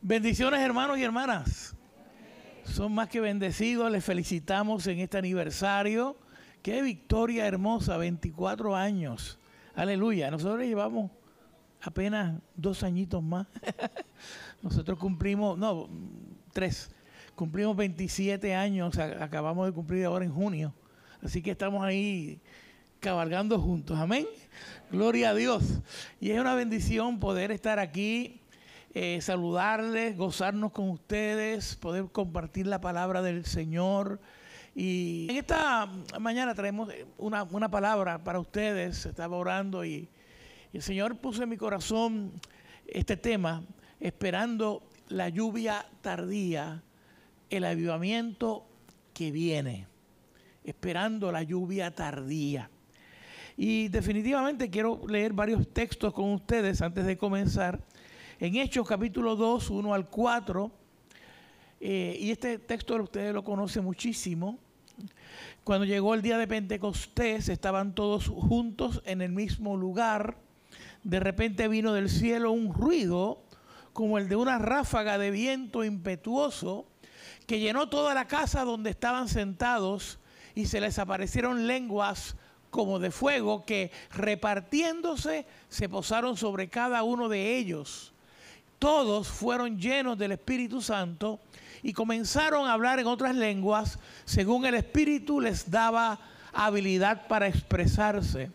Bendiciones hermanos y hermanas. Son más que bendecidos, les felicitamos en este aniversario. Qué victoria hermosa, 24 años. Aleluya. Nosotros llevamos apenas dos añitos más. Nosotros cumplimos, no, tres. Cumplimos 27 años, acabamos de cumplir ahora en junio. Así que estamos ahí cabalgando juntos. Amén. Gloria a Dios. Y es una bendición poder estar aquí, eh, saludarles, gozarnos con ustedes, poder compartir la palabra del Señor. Y en esta mañana traemos una, una palabra para ustedes. Estaba orando y, y el Señor puso en mi corazón este tema, esperando la lluvia tardía, el avivamiento que viene, esperando la lluvia tardía. Y definitivamente quiero leer varios textos con ustedes antes de comenzar. En Hechos capítulo 2, 1 al 4, eh, y este texto ustedes lo conocen muchísimo. Cuando llegó el día de Pentecostés, estaban todos juntos en el mismo lugar. De repente vino del cielo un ruido como el de una ráfaga de viento impetuoso que llenó toda la casa donde estaban sentados y se les aparecieron lenguas como de fuego que repartiéndose se posaron sobre cada uno de ellos. Todos fueron llenos del Espíritu Santo y comenzaron a hablar en otras lenguas según el Espíritu les daba habilidad para expresarse.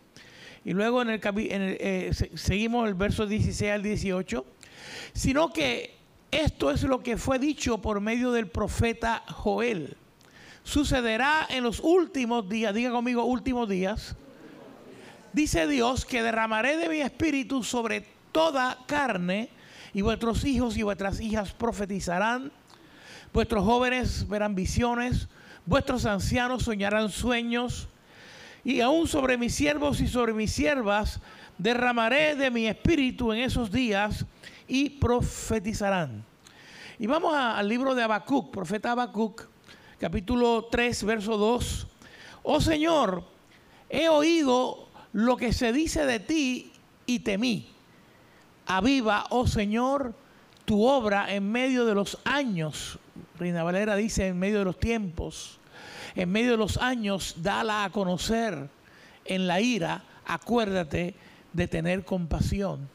Y luego en el, eh, seguimos el verso 16 al 18, sino que esto es lo que fue dicho por medio del profeta Joel. Sucederá en los últimos días, diga conmigo últimos días, dice Dios que derramaré de mi espíritu sobre toda carne y vuestros hijos y vuestras hijas profetizarán, vuestros jóvenes verán visiones, vuestros ancianos soñarán sueños y aún sobre mis siervos y sobre mis siervas derramaré de mi espíritu en esos días y profetizarán. Y vamos al libro de Habacuc, profeta Habacuc, capítulo 3, verso 2. Oh Señor, he oído lo que se dice de ti y temí. Aviva, oh Señor, tu obra en medio de los años. Reina Valera dice en medio de los tiempos. En medio de los años, dala a conocer. En la ira, acuérdate de tener compasión.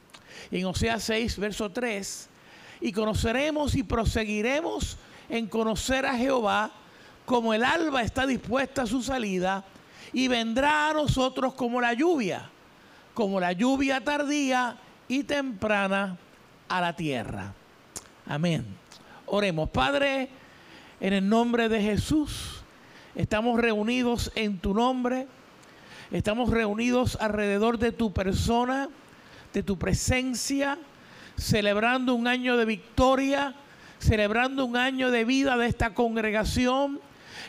en Oseas 6, verso 3, y conoceremos y proseguiremos en conocer a Jehová como el alba está dispuesta a su salida, y vendrá a nosotros como la lluvia, como la lluvia tardía y temprana a la tierra. Amén. Oremos, Padre, en el nombre de Jesús, estamos reunidos en tu nombre, estamos reunidos alrededor de tu persona, de tu presencia, celebrando un año de victoria, celebrando un año de vida de esta congregación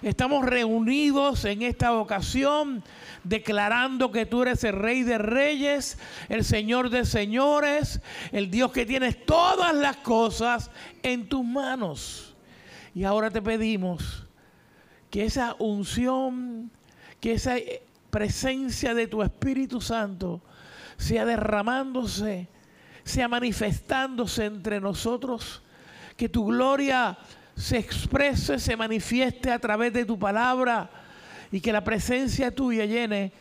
Estamos reunidos en esta ocasión declarando que tú eres el rey de reyes, el señor de señores, el Dios que tienes todas las cosas en tus manos. Y ahora te pedimos que esa unción, que esa presencia de tu Espíritu Santo sea derramándose, sea manifestándose entre nosotros, que tu gloria se exprese, se manifieste a través de tu palabra y que la presencia tuya llene,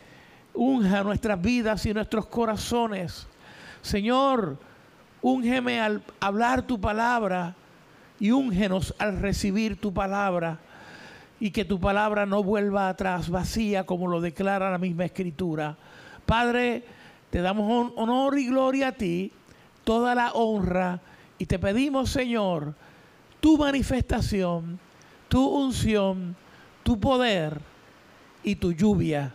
unja nuestras vidas y nuestros corazones. Señor, úngeme al hablar tu palabra y úngenos al recibir tu palabra y que tu palabra no vuelva atrás vacía como lo declara la misma escritura. Padre, te damos honor y gloria a ti, toda la honra y te pedimos, Señor, tu manifestación, tu unción, tu poder y tu lluvia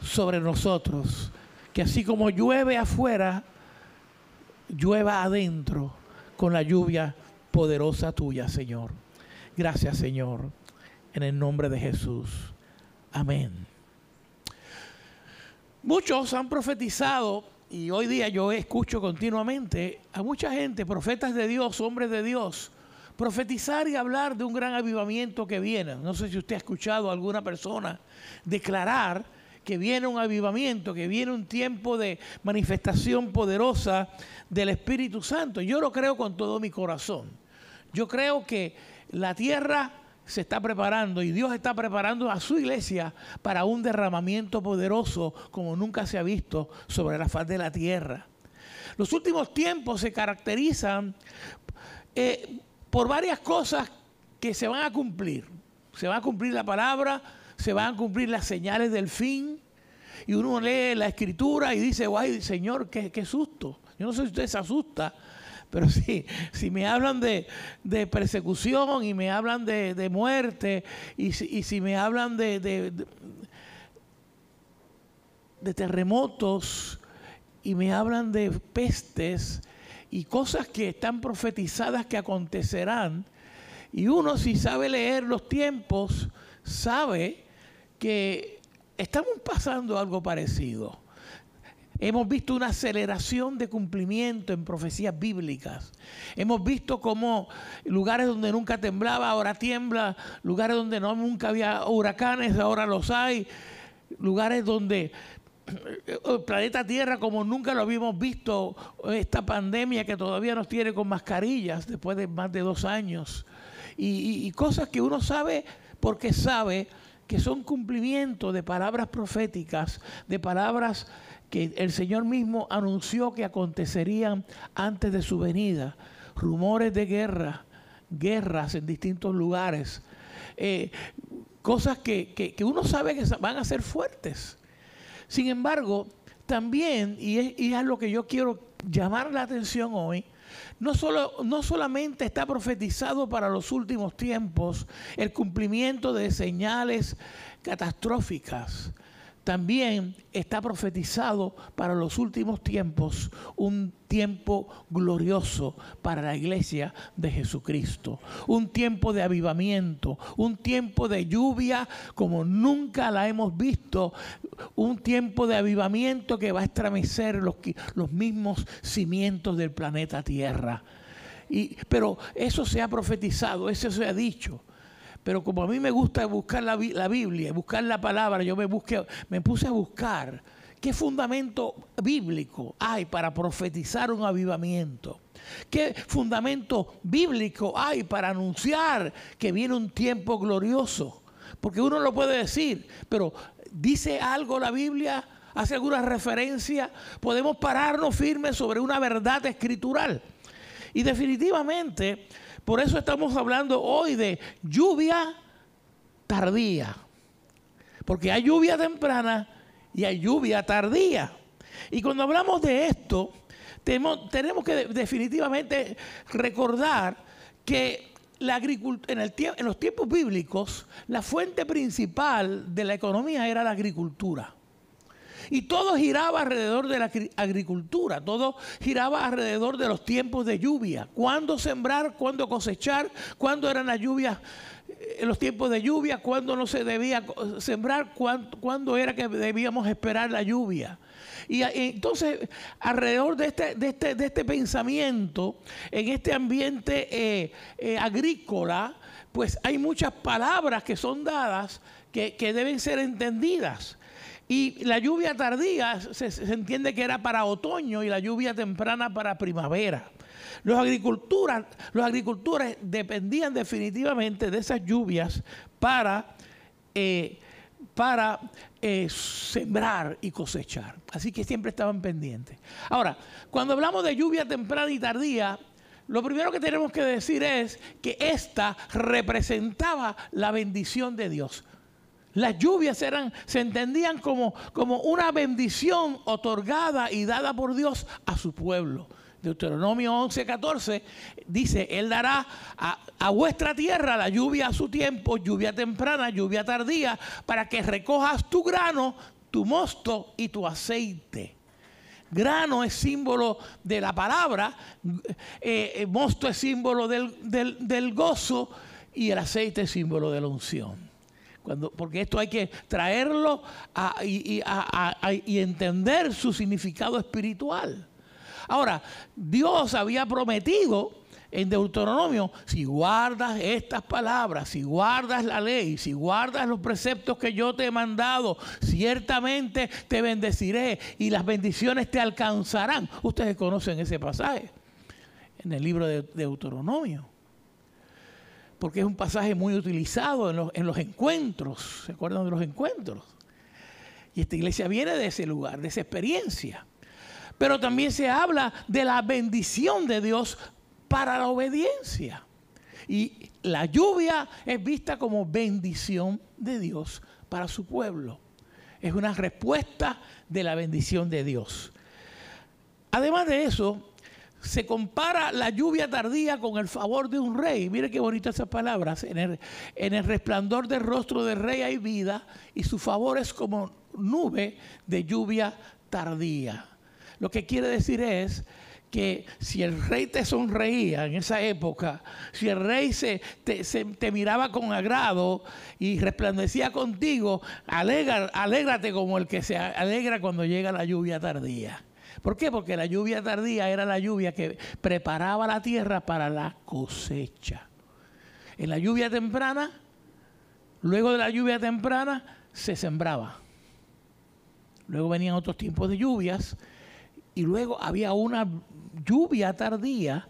sobre nosotros. Que así como llueve afuera, llueva adentro con la lluvia poderosa tuya, Señor. Gracias, Señor, en el nombre de Jesús. Amén. Muchos han profetizado y hoy día yo escucho continuamente a mucha gente, profetas de Dios, hombres de Dios, profetizar y hablar de un gran avivamiento que viene. No sé si usted ha escuchado a alguna persona declarar que viene un avivamiento, que viene un tiempo de manifestación poderosa del Espíritu Santo. Yo lo creo con todo mi corazón. Yo creo que la tierra se está preparando y Dios está preparando a su iglesia para un derramamiento poderoso como nunca se ha visto sobre la faz de la tierra. Los últimos tiempos se caracterizan eh, por varias cosas que se van a cumplir. Se va a cumplir la palabra, se van a cumplir las señales del fin. Y uno lee la escritura y dice, guay, Señor, qué, qué susto. Yo no sé si usted se asusta, pero sí, si me hablan de, persecución y me hablan de, muerte y si, me hablan de, de, terremotos y me hablan de pestes y cosas que están profetizadas que acontecerán, y uno si sabe leer los tiempos, sabe que estamos pasando algo parecido. Hemos visto una aceleración de cumplimiento en profecías bíblicas. Hemos visto cómo lugares donde nunca temblaba, ahora tiembla. Lugares donde no, nunca había huracanes, ahora los hay. Lugares donde el planeta Tierra como nunca lo habíamos visto, esta pandemia que todavía nos tiene con mascarillas después de más de dos años. Y, cosas que uno sabe porque sabe que son cumplimientos de palabras proféticas, de palabras que el Señor mismo anunció que acontecerían antes de su venida. Rumores de guerra, guerras en distintos lugares, eh, cosas que, uno sabe que van a ser fuertes. Sin embargo, también, y es, es lo que yo quiero llamar la atención hoy, no, solo, no solamente está profetizado para los últimos tiempos el cumplimiento de señales catastróficas, también está profetizado para los últimos tiempos un tiempo glorioso para la iglesia de Jesucristo, un tiempo de avivamiento, un tiempo de lluvia como nunca la hemos visto, un tiempo de avivamiento que va a estremecer los, mismos cimientos del planeta Tierra. Pero eso se ha profetizado, eso se ha dicho. Pero como a mí me gusta buscar la, Biblia, buscar la palabra, yo me, busqué, me puse a buscar qué fundamento bíblico hay para profetizar un avivamiento. ¿Qué fundamento bíblico hay para anunciar que viene un tiempo glorioso? Porque uno lo puede decir, pero ¿dice algo la Biblia? ¿Hace alguna referencia? Podemos pararnos firmes sobre una verdad escritural. Y definitivamente por eso estamos hablando hoy de lluvia tardía. Porque hay lluvia temprana y hay lluvia tardía. Y cuando hablamos de esto, tenemos, que definitivamente recordar que la en, los tiempos bíblicos, la fuente principal de la economía era la agricultura. Y todo giraba alrededor de la agricultura, todo giraba alrededor de los tiempos de lluvia. Cuándo sembrar, cuándo cosechar, cuándo eran las lluvias, eh, los tiempos de lluvia, cuándo no se debía sembrar, cuándo, era que debíamos esperar la lluvia. Y entonces, alrededor de este, de este, de este pensamiento, en este ambiente eh, eh, agrícola, pues hay muchas palabras que son dadas que deben ser entendidas. Y la lluvia tardía se, entiende que era para otoño y la lluvia temprana para primavera. Los, los agricultores dependían definitivamente de esas lluvias para, eh, para eh, sembrar y cosechar. Así que siempre estaban pendientes. Ahora, cuando hablamos de lluvia temprana y tardía, lo primero que tenemos que decir es que esta representaba la bendición de Dios. Las lluvias eran, se entendían como, como una bendición otorgada y dada por Dios a su pueblo. Deuteronomio 11:14 dice, Él dará a, a, vuestra tierra la lluvia a su tiempo, lluvia temprana, lluvia tardía, para que recojas tu grano, tu mosto y tu aceite. Grano es símbolo de la palabra, eh, eh, mosto es símbolo del, del gozo y el aceite es símbolo de la unción porque esto hay que traerlo y, entender su significado espiritual. Ahora, Dios había prometido en Deuteronomio, si guardas estas palabras, si guardas la ley, si guardas los preceptos que yo te he mandado, ciertamente te bendeciré y las bendiciones te alcanzarán. Ustedes conocen ese pasaje en el libro de Deuteronomio, porque es un pasaje muy utilizado en los, en los encuentros, ¿se acuerdan de los encuentros? Y esta iglesia viene de ese lugar, de esa experiencia. Pero también se habla de la bendición de Dios para la obediencia. Y la lluvia es vista como bendición de Dios para su pueblo. Es una respuesta de la bendición de Dios. Además de eso, se compara la lluvia tardía con el favor de un rey. Mire qué bonitas esas palabras. En el, en el resplandor del rostro del rey hay vida y su favor es como nube de lluvia tardía. Lo que quiere decir es que si el rey te sonreía en esa época, si el rey se te, miraba con agrado y resplandecía contigo, alégrate como el que se alegra cuando llega la lluvia tardía. ¿Por qué? Porque la lluvia tardía era la lluvia que preparaba la tierra para la cosecha. En la lluvia temprana, luego de la lluvia temprana, se sembraba. Luego venían otros tiempos de lluvias y luego había una lluvia tardía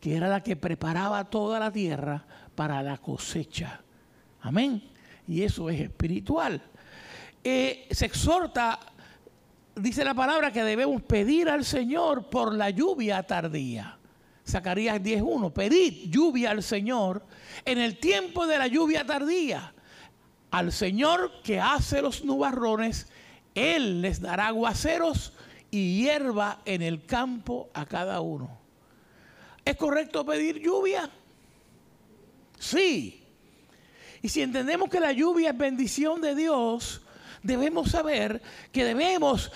que era la que preparaba toda la tierra para la cosecha. Amén. Y eso es espiritual. Eh, se exhorta, dice la palabra, que debemos pedir al Señor por la lluvia tardía. Zacarías 10.1, pedid lluvia al Señor en el tiempo de la lluvia tardía. Al Señor que hace los nubarrones, Él les dará aguaceros y hierba en el campo a cada uno. ¿Es correcto pedir lluvia? Sí. Y si entendemos que la lluvia es bendición de Dios, debemos saber que debemos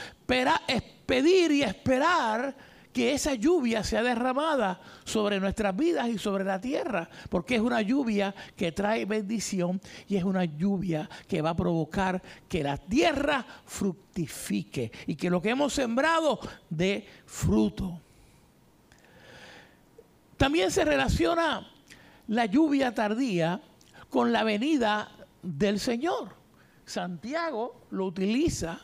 pedir y esperar que esa lluvia sea derramada sobre nuestras vidas y sobre la tierra, porque es una lluvia que trae bendición y es una lluvia que va a provocar que la tierra fructifique y que lo que hemos sembrado dé fruto. También se relaciona la lluvia tardía con la venida del Señor. Santiago lo utiliza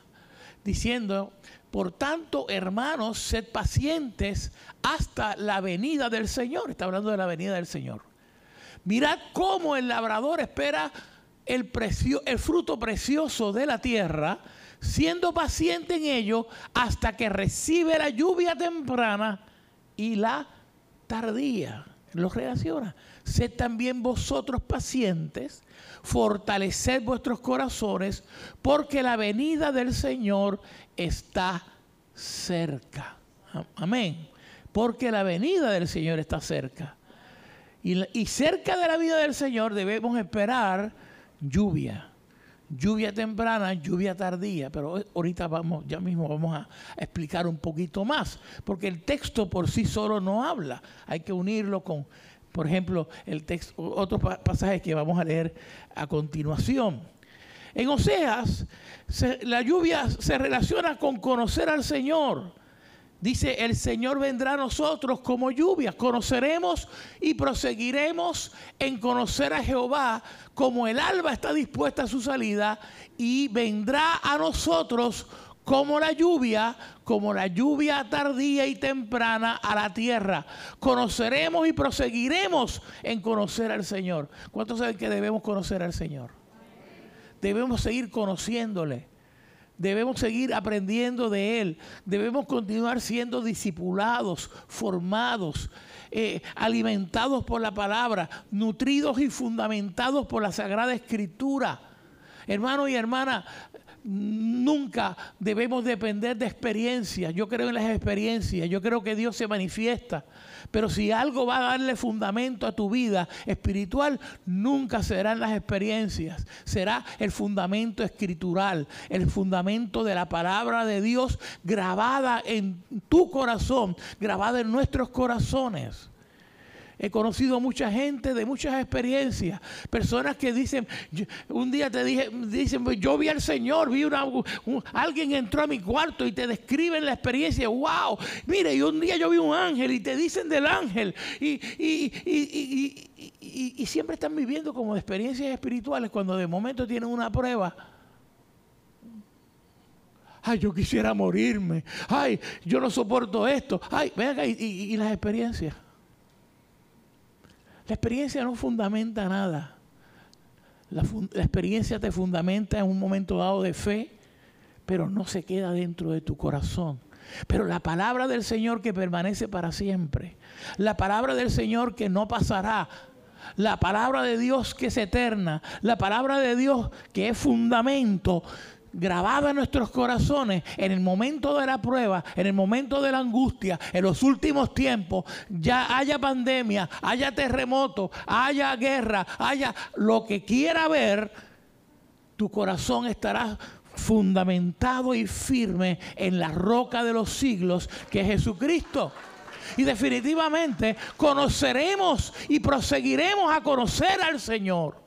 diciendo por tanto, hermanos, sed pacientes hasta la venida del Señor. Está hablando de la venida del Señor. Mirad cómo el labrador espera el, el fruto precioso de la tierra, siendo paciente en ello hasta que recibe la lluvia temprana y la tardía. Lo relaciona. Sed también vosotros pacientes, fortaleced vuestros corazones, porque la venida del Señor está cerca. Amén. Porque la venida del Señor está cerca. Y, cerca de la vida del Señor debemos esperar lluvia. Lluvia temprana, lluvia tardía. Pero ahorita vamos, ya mismo vamos a explicar un poquito más. Porque el texto por sí solo no habla. Hay que unirlo con, por ejemplo, el texto, otros pasajes que vamos a leer a continuación. En Oseas, la lluvia se relaciona con conocer al Señor. Dice, el Señor vendrá a nosotros como lluvia. Conoceremos y proseguiremos en conocer a Jehová como el alba está dispuesta a su salida y vendrá a nosotros como la lluvia, como la lluvia tardía y temprana a la tierra. Conoceremos y proseguiremos en conocer al Señor. ¿Cuántos saben que debemos conocer al Señor? Debemos seguir conociéndole. Debemos seguir aprendiendo de Él. Debemos continuar siendo discipulados, formados, eh, alimentados por la palabra, nutridos y fundamentados por la Sagrada Escritura. Hermano y hermana, nunca debemos depender de experiencias. Yo creo en las experiencias. Yo creo que Dios se manifiesta. Pero si algo va a darle fundamento a tu vida espiritual, nunca serán las experiencias. Será el fundamento escritural, el fundamento de la palabra de Dios grabada en tu corazón, grabada en nuestros corazones. He conocido mucha gente de muchas experiencias, personas que dicen, un día te dije, dicen, pues yo vi al Señor, vi una, alguien entró a mi cuarto y te describen la experiencia, wow, mire, y un día yo vi un ángel y te dicen del ángel y, y siempre están viviendo como experiencias espirituales cuando de momento tienen una prueba. Ay, yo quisiera morirme. Ay, yo no soporto esto. Ay, venga, y las experiencias. La experiencia no fundamenta nada. La, experiencia te fundamenta en un momento dado de fe, pero no se queda dentro de tu corazón. Pero la palabra del Señor que permanece para siempre, la palabra del Señor que no pasará, la palabra de Dios que es eterna, la palabra de Dios que es fundamento, grabada en nuestros corazones en el momento de la prueba, en el momento de la angustia, en los últimos tiempos, ya haya pandemia, haya terremoto, haya guerra, haya lo que quiera ver, tu corazón estará fundamentado y firme en la roca de los siglos que es Jesucristo. Y definitivamente conoceremos y proseguiremos a conocer al Señor.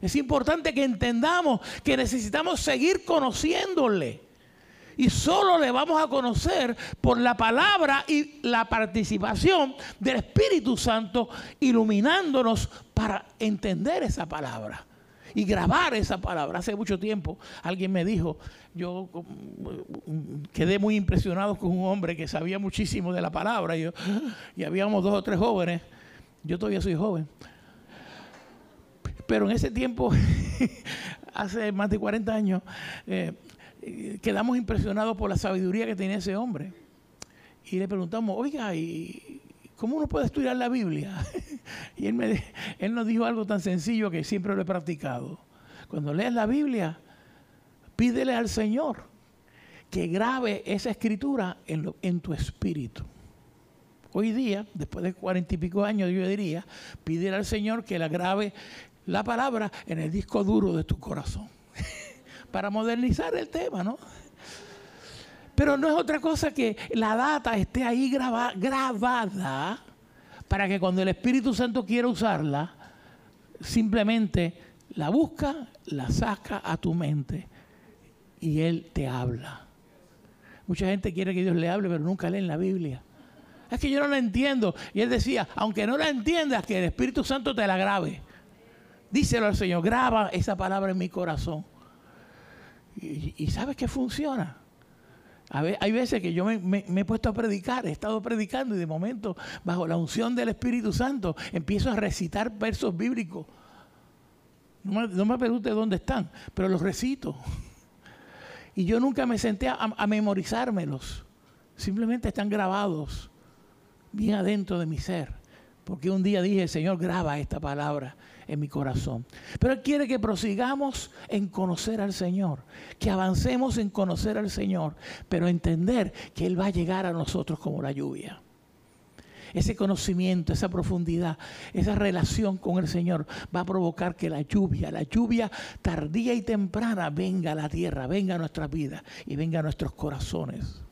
Es importante que entendamos que necesitamos seguir conociéndole. Y solo le vamos a conocer por la palabra y la participación del Espíritu Santo iluminándonos para entender esa palabra y grabar esa palabra. Hace mucho tiempo alguien me dijo, yo mm, quedé muy impresionado con un hombre que sabía muchísimo de la palabra y, y habíamos dos o tres jóvenes, yo todavía soy joven, pero en ese tiempo, hace más de 40 años, eh, quedamos impresionados por la sabiduría que tenía ese hombre. Y le preguntamos, oiga, ¿y cómo uno puede estudiar la Biblia? y él nos dijo algo tan sencillo que siempre lo he practicado. Cuando lees la Biblia, pídele al Señor que grabe esa escritura en, en tu espíritu. Hoy día, después de cuarenta y pico años, yo diría, pídele al Señor que la grabe la palabra en el disco duro de tu corazón. Para modernizar el tema, ¿no? Pero no es otra cosa que la data esté ahí grabada para que cuando el Espíritu Santo quiera usarla, simplemente la busca, la saca a tu mente y Él te habla. Mucha gente quiere que Dios le hable, pero nunca lee en la Biblia. Es que yo no la entiendo. Y él decía, aunque no la entiendas, que el Espíritu Santo te la grabe. Díselo al Señor, graba esa palabra en mi corazón. Y, sabes que funciona. hay veces que yo me, he puesto a predicar, he estado predicando y de momento, bajo la unción del Espíritu Santo, empiezo a recitar versos bíblicos. No me, no pregunte dónde están, pero los recito. Y yo nunca me senté a, a memorizármelos. Simplemente están grabados bien adentro de mi ser. Porque un día dije, Señor, graba esta palabra en mi corazón. Pero Él quiere que prosigamos en conocer al Señor, que avancemos en conocer al Señor, pero entender que Él va a llegar a nosotros como la lluvia. Ese conocimiento, esa profundidad, esa relación con el Señor va a provocar que la lluvia, la lluvia tardía y temprana venga a la tierra, venga a nuestra vida y venga a nuestros corazones.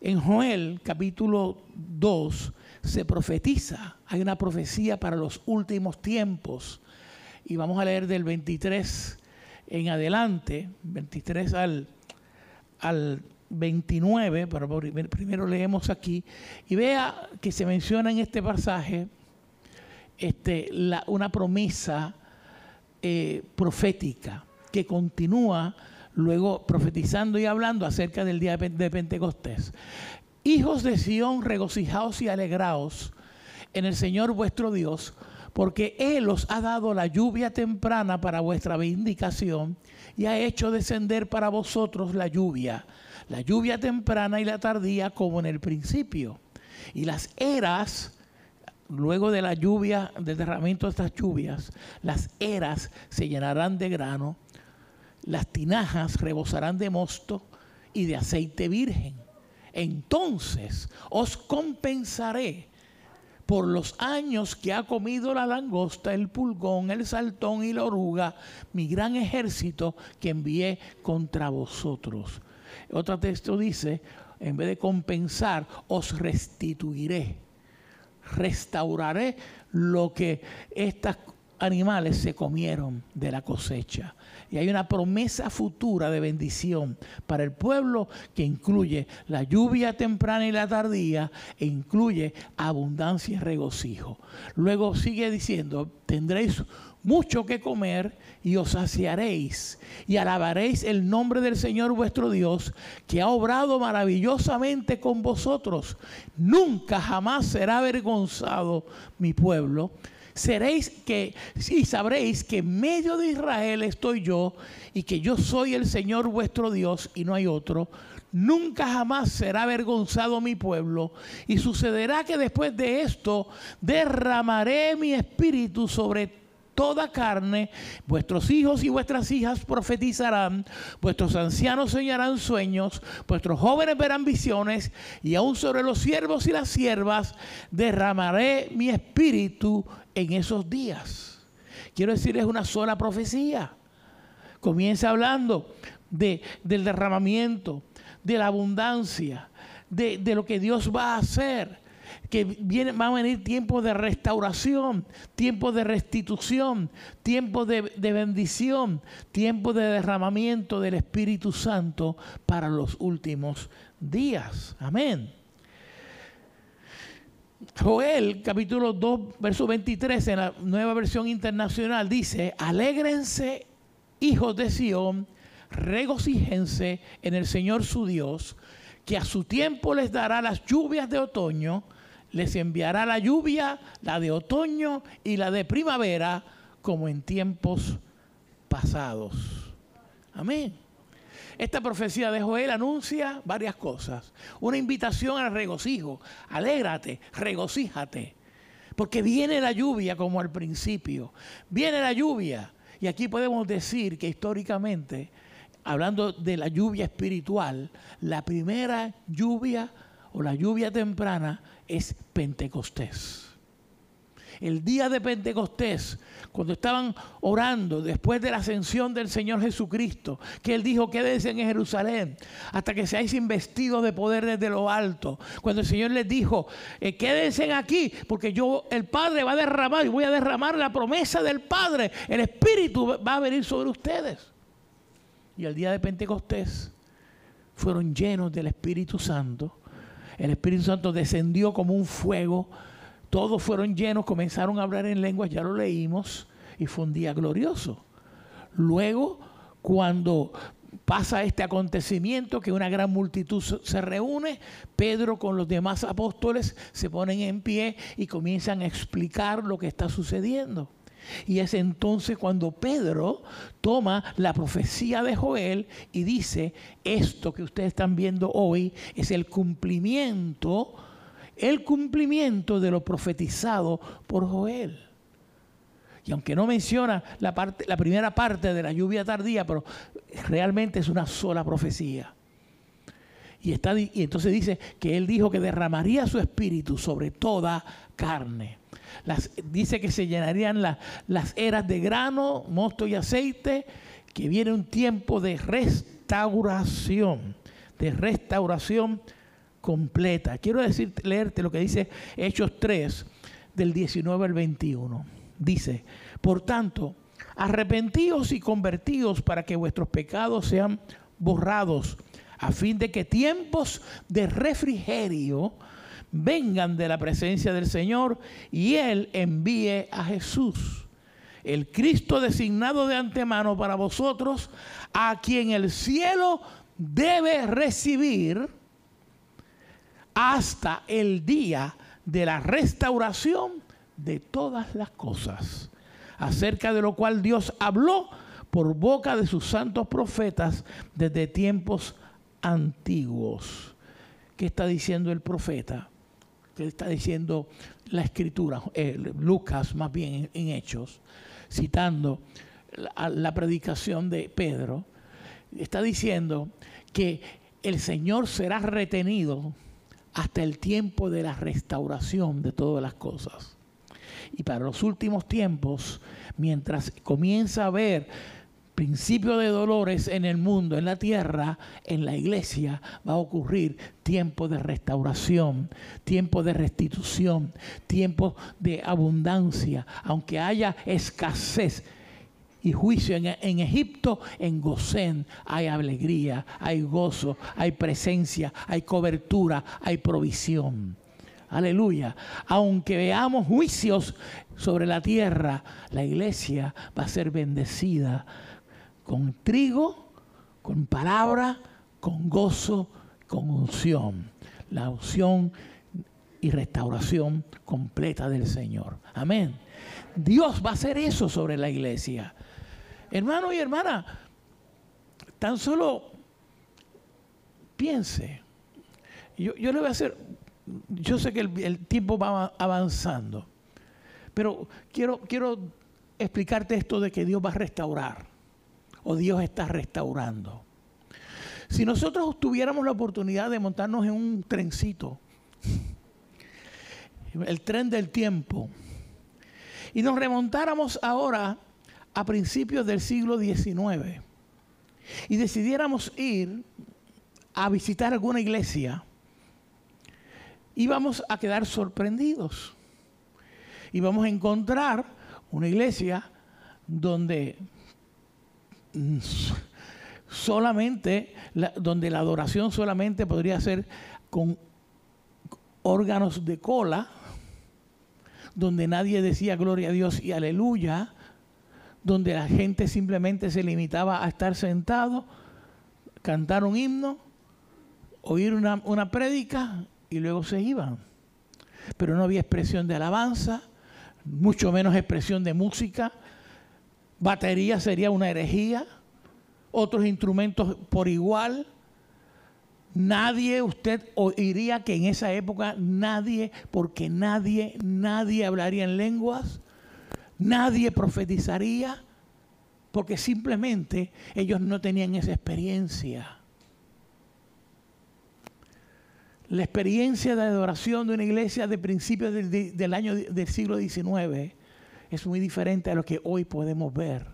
En Joel capítulo 2 se profetiza, hay una profecía para los últimos tiempos. Y vamos a leer del 23 en adelante, 23 al, al 29, pero primero leemos aquí, y vea que se menciona en este pasaje este, una promesa eh, profética que continúa luego profetizando y hablando acerca del día de Pentecostés. Hijos de Sión, regocijaos y alegraos en el Señor vuestro Dios, porque Él os ha dado la lluvia temprana para vuestra vindicación y ha hecho descender para vosotros la lluvia, la lluvia temprana y la tardía como en el principio. Y las eras, luego de la lluvia, del derramamiento de estas lluvias, las eras se llenarán de grano, las tinajas rebosarán de mosto y de aceite virgen entonces os compensaré por los años que ha comido la langosta, el pulgón, el saltón y la oruga, mi gran ejército que envié contra vosotros. Otro texto dice, en vez de compensar, os restituiré. restauraré lo que estos animales se comieron de la cosecha. Y hay una promesa futura de bendición para el pueblo que incluye la lluvia temprana y la tardía e incluye abundancia y regocijo. Luego sigue diciendo, tendréis mucho que comer y os saciaréis y alabaréis el nombre del Señor vuestro Dios que ha obrado maravillosamente con vosotros. Nunca jamás será avergonzado mi pueblo seréis que y sabréis que en medio de Israel estoy yo y que yo soy el Señor vuestro Dios y no hay otro. Nunca jamás será avergonzado mi pueblo y sucederá que después de esto derramaré mi espíritu sobre toda carne, vuestros hijos y vuestras hijas profetizarán, vuestros ancianos soñarán sueños, vuestros jóvenes verán visiones, y aún sobre los siervos y las siervas derramaré mi espíritu en esos días. Quiero decir, es una sola profecía. Comienza hablando de, del derramamiento, de la abundancia, de, de lo que Dios va a hacer que viene, van a venir tiempos de restauración, tiempos de restitución, tiempos de, bendición, tiempos de derramamiento del Espíritu Santo para los últimos días. Amén. Joel capítulo 2, verso 23 en la nueva versión internacional dice, alégrense hijos de Sión, regocíjense en el Señor su Dios, que a su tiempo les dará las lluvias de otoño, les enviará la lluvia, la de otoño y la de primavera, como en tiempos pasados. Amén. Esta profecía de Joel anuncia varias cosas. Una invitación al regocijo. Alégrate, regocíjate. Porque viene la lluvia como al principio. Viene la lluvia. Y aquí podemos decir que históricamente, hablando de la lluvia espiritual, la primera lluvia o la lluvia temprana es Pentecostés. El día de Pentecostés, cuando estaban orando después de la ascensión del Señor Jesucristo, que Él dijo, quédense en Jerusalén hasta que seáis investidos de poder desde lo alto. Cuando el Señor les dijo, eh, quédense aquí, porque yo, el Padre va a derramar, y voy a derramar la promesa del Padre, el Espíritu va a venir sobre ustedes. Y el día de Pentecostés fueron llenos del Espíritu Santo el Espíritu Santo descendió como un fuego. Todos fueron llenos, comenzaron a hablar en lenguas, ya lo leímos, y fue un día glorioso. Luego, cuando pasa este acontecimiento, que una gran multitud se reúne, Pedro con los demás apóstoles se ponen en pie y comienzan a explicar lo que está sucediendo. Y es entonces cuando Pedro toma la profecía de Joel y dice, esto que ustedes están viendo hoy es el cumplimiento, el cumplimiento de lo profetizado por Joel. Y aunque no menciona la, parte, la primera parte de la lluvia tardía, pero realmente es una sola profecía. Y, está, y entonces dice que él dijo que derramaría su espíritu sobre toda carne dice que se llenarían las eras de grano, mosto y aceite, que viene un tiempo de restauración, de restauración completa. Quiero decir, leerte lo que dice Hechos 3, del 19 al 21. Dice, por tanto, arrepentíos y convertíos para que vuestros pecados sean borrados, a fin de que tiempos de refrigerio vengan de la presencia del Señor y Él envíe a Jesús, el Cristo designado de antemano para vosotros, a quien el cielo debe recibir hasta el día de la restauración de todas las cosas, acerca de lo cual Dios habló por boca de sus santos profetas desde tiempos antiguos. ¿Qué está diciendo el profeta? Está diciendo la escritura, eh, Lucas más bien en, Hechos, citando la, la predicación de Pedro, está diciendo que el Señor será retenido hasta el tiempo de la restauración de todas las cosas. Y para los últimos tiempos, mientras comienza a haber principio de dolores en el mundo, en la tierra, en la iglesia va a ocurrir tiempo de restauración, tiempo de restitución, tiempo de abundancia, aunque haya escasez y juicio en, Egipto, en Gosén hay alegría, hay gozo, hay presencia, hay cobertura, hay provisión. Aleluya. Aunque veamos juicios sobre la tierra, la iglesia va a ser bendecida con trigo, con palabra, con gozo, con unción. La unción y restauración completa del Señor. Amén. Dios va a hacer eso sobre la iglesia. Hermano y hermana, tan solo piense. Yo, yo le voy a hacer yo sé que el, tiempo va avanzando, pero quiero, quiero explicarte esto de que Dios va a restaurar o Dios está restaurando. Si nosotros tuviéramos la oportunidad de montarnos en un trencito, el tren del tiempo, y nos remontáramos ahora a principios del siglo XIX y decidiéramos ir a visitar alguna iglesia, íbamos a quedar sorprendidos. Y a encontrar una iglesia donde solamente, donde la adoración solamente podría ser con órganos de cola, donde nadie decía gloria a Dios y aleluya, donde la gente simplemente se limitaba a estar sentado, cantar un himno, oír una, una prédica y luego se iban. Pero no había expresión de alabanza, mucho menos expresión de música. Batería sería una herejía, otros instrumentos por igual. Nadie, usted oiría que en esa época nadie, porque nadie, nadie hablaría en lenguas, nadie profetizaría, porque simplemente ellos no tenían esa experiencia. La experiencia de adoración de una iglesia de principios del, año del siglo XIX es muy diferente a lo que hoy podemos ver.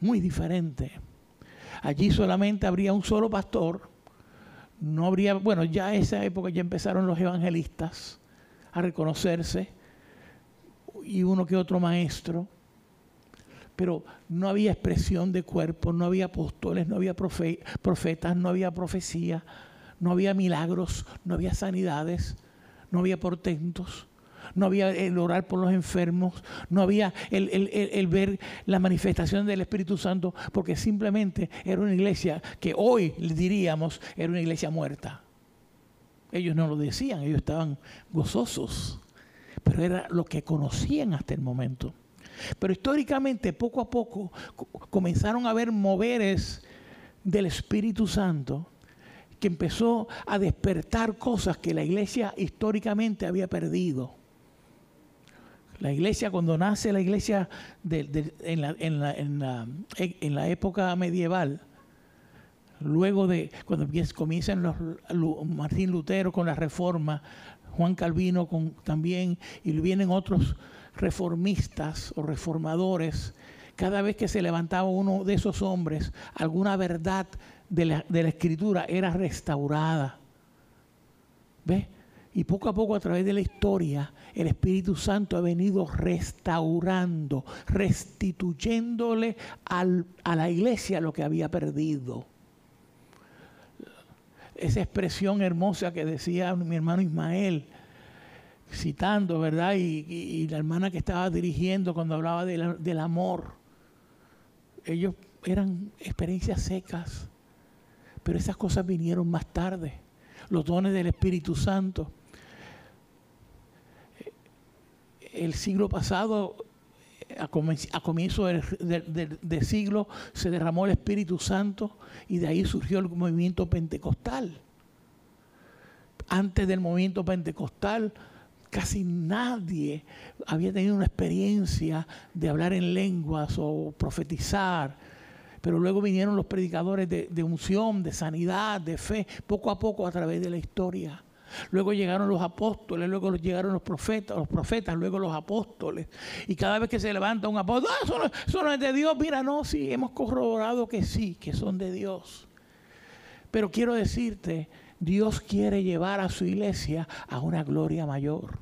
Muy diferente. Allí solamente habría un solo pastor. No habría, bueno, ya en esa época ya empezaron los evangelistas a reconocerse y uno que otro maestro. Pero no había expresión de cuerpo, no había apóstoles, no había profetas, no había profecía, no había milagros, no había sanidades, no había portentos, no había el orar por los enfermos, no había el, ver la manifestación del Espíritu Santo, porque simplemente era una iglesia que hoy diríamos era una iglesia muerta. Ellos no lo decían, ellos estaban gozosos, pero era lo que conocían hasta el momento. Pero históricamente, poco a poco, comenzaron a haber moveres del Espíritu Santo que empezó a despertar cosas que la iglesia históricamente había perdido. La iglesia, cuando nace la iglesia en, la, época medieval, luego de cuando comienzan los, Martín Lutero con la reforma, Juan Calvino con, también, y vienen otros reformistas o reformadores, cada vez que se levantaba uno de esos hombres, alguna verdad de la, escritura era restaurada. ¿Ves? Y poco a poco a través de la historia, el Espíritu Santo ha venido restaurando, restituyéndole a la iglesia lo que había perdido. Esa expresión hermosa que decía mi hermano Ismael, citando, ¿verdad? Y, la hermana que estaba dirigiendo cuando hablaba del amor. Ellos eran experiencias secas pero esas cosas vinieron más tarde. Los dones del Espíritu Santo. El siglo pasado, a comienzo del, siglo, se derramó el Espíritu Santo y de ahí surgió el movimiento pentecostal. Antes del movimiento pentecostal, casi nadie había tenido una experiencia de hablar en lenguas o profetizar pero luego vinieron los predicadores de, unción, de sanidad, de fe, poco a poco a través de la historia. Luego llegaron los apóstoles, luego llegaron los profetas, los profetas, luego los apóstoles. Y cada vez que se levanta un apóstol, ah, eso, de Dios. Mira, no, sí, hemos corroborado que sí, que son de Dios. Pero quiero decirte, Dios quiere llevar a su iglesia a una gloria mayor.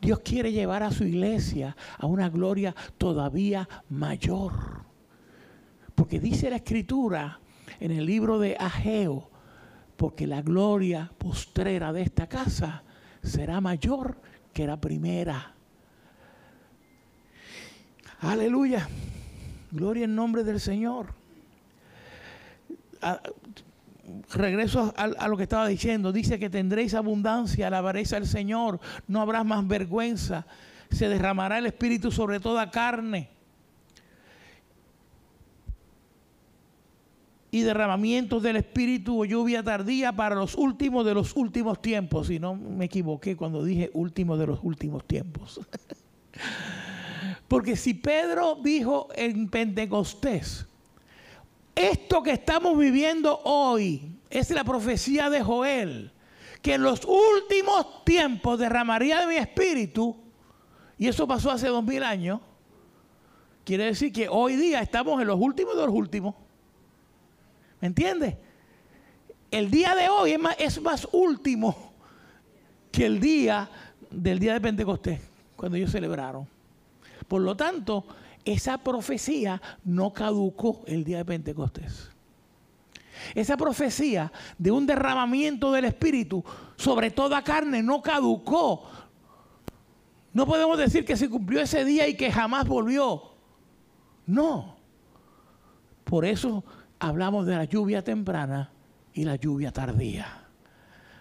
Dios quiere llevar a su iglesia a una gloria todavía mayor. Porque dice la escritura en el libro de Ageo, porque la gloria postrera de esta casa será mayor que la primera. Aleluya. Gloria en nombre del Señor. Ah, regreso a, lo que estaba diciendo. Dice que tendréis abundancia, alabaréis al Señor, no habrá más vergüenza. Se derramará el Espíritu sobre toda carne. Y derramamientos del Espíritu o lluvia tardía para los últimos de los últimos tiempos. Y no me equivoqué cuando dije último de los últimos tiempos. Porque si Pedro dijo en Pentecostés, esto que estamos viviendo hoy es la profecía de Joel, que en los últimos tiempos derramaría de mi espíritu, y eso pasó hace dos mil años, quiere decir que hoy día estamos en los últimos de los últimos. ¿Me entiendes? El día de hoy es más, es más último que el día del día de Pentecostés, cuando ellos celebraron. Por lo tanto, esa profecía no caducó el día de Pentecostés. Esa profecía de un derramamiento del Espíritu sobre toda carne no caducó. No podemos decir que se cumplió ese día y que jamás volvió. No. Por eso hablamos de la lluvia temprana y la lluvia tardía.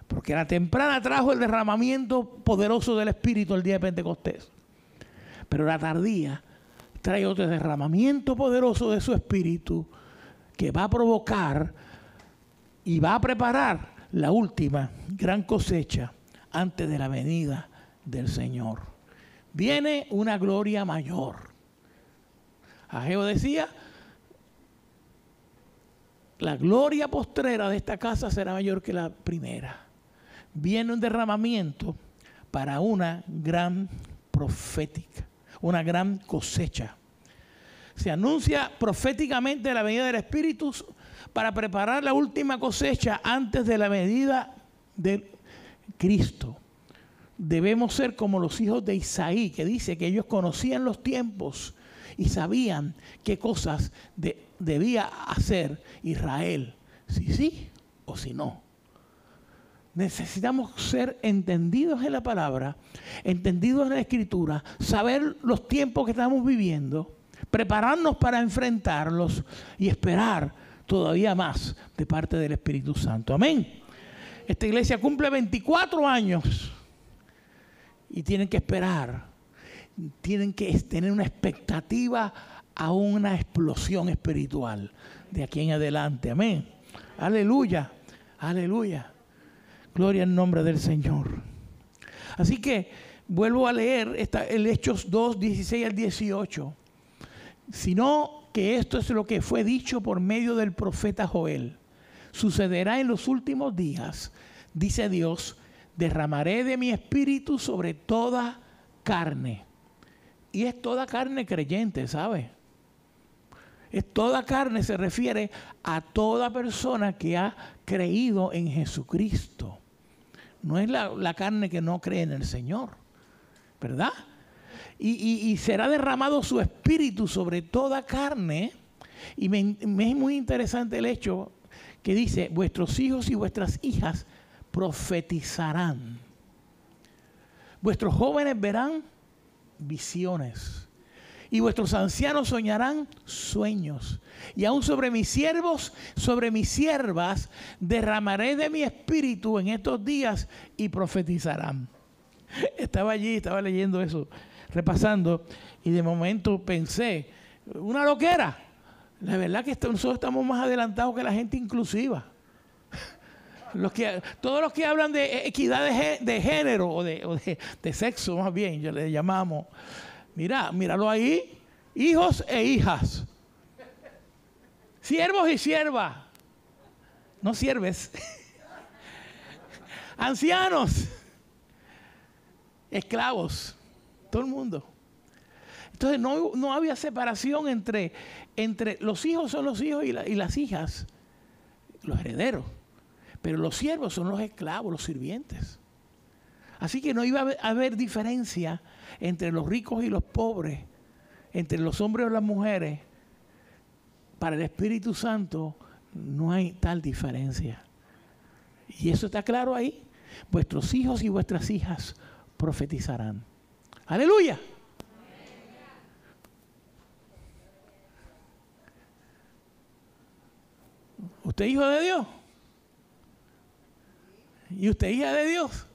Porque la temprana trajo el derramamiento poderoso del Espíritu el día de Pentecostés. Pero la tardía trae otro derramamiento poderoso de su Espíritu que va a provocar y va a preparar la última gran cosecha antes de la venida del Señor. Viene una gloria mayor. Ageo decía, la gloria postrera de esta casa será mayor que la primera. Viene un derramamiento para una gran profética, una gran cosecha. Se anuncia proféticamente la venida del Espíritu para preparar la última cosecha antes de la medida de Cristo. Debemos ser como los hijos de Isaí, que dice que ellos conocían los tiempos y sabían qué cosas debía hacer Israel, si sí o si no. Necesitamos ser entendidos en la palabra, entendidos en la escritura, saber los tiempos que estamos viviendo, prepararnos para enfrentarlos y esperar todavía más de parte del Espíritu Santo. Amén. Esta iglesia cumple 24 años y tienen que esperar tienen que tener una expectativa a una explosión espiritual de aquí en adelante. Amén. Aleluya. Aleluya. Gloria al nombre del Señor. Así que vuelvo a leer el Hechos 2, 16 al 18. Sino que esto es lo que fue dicho por medio del profeta Joel. Sucederá en los últimos días, dice Dios, derramaré de mi espíritu sobre toda carne y es toda carne creyente, ¿sabe? Es toda carne, se refiere a toda persona que ha creído en Jesucristo. No es la, carne que no cree en el Señor, ¿verdad? Y, será derramado su espíritu sobre toda carne. Y me es muy interesante el hecho que dice, vuestros hijos y vuestras hijas profetizarán. Vuestros jóvenes verán visiones. Y vuestros ancianos soñarán sueños. Y aún sobre mis siervos, sobre mis siervas, derramaré de mi espíritu en estos días y profetizarán. Estaba allí, estaba leyendo eso, repasando, y de momento pensé, una loquera. La verdad que nosotros estamos más adelantados que la gente inclusiva. Todos los que hablan de equidad de, género o, de, sexo, más bien, yo le llamamos. Mira, míralo ahí. Hijos e hijas. Siervos y siervas. No sierves. ancianos, esclavos, todo el mundo. Entonces no, había separación entre, entre los hijos son los hijos y las hijas, los herederos. Pero los siervos son los esclavos, los sirvientes. Así que no iba a haber diferencia entre los ricos y los pobres, entre los hombres y las mujeres. Para el Espíritu Santo no hay tal diferencia. Y eso está claro ahí. Vuestros hijos y vuestras hijas profetizarán. Aleluya. ¿Usted es hijo de Dios? ¿Y usted hija de Dios?